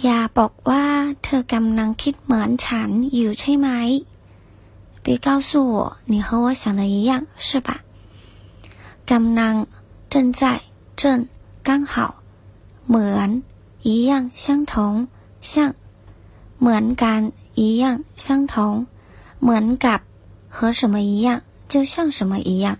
อย่าบอกว่าเธอกำลังคิดเหมือนฉันอยู่ใช่ไหม别告诉我你和我想的一样是吧กำลัง正在正刚好เหมือน一样相同像เหมือนกัน一样相同เหมือนกับ和什么一样就像什么一样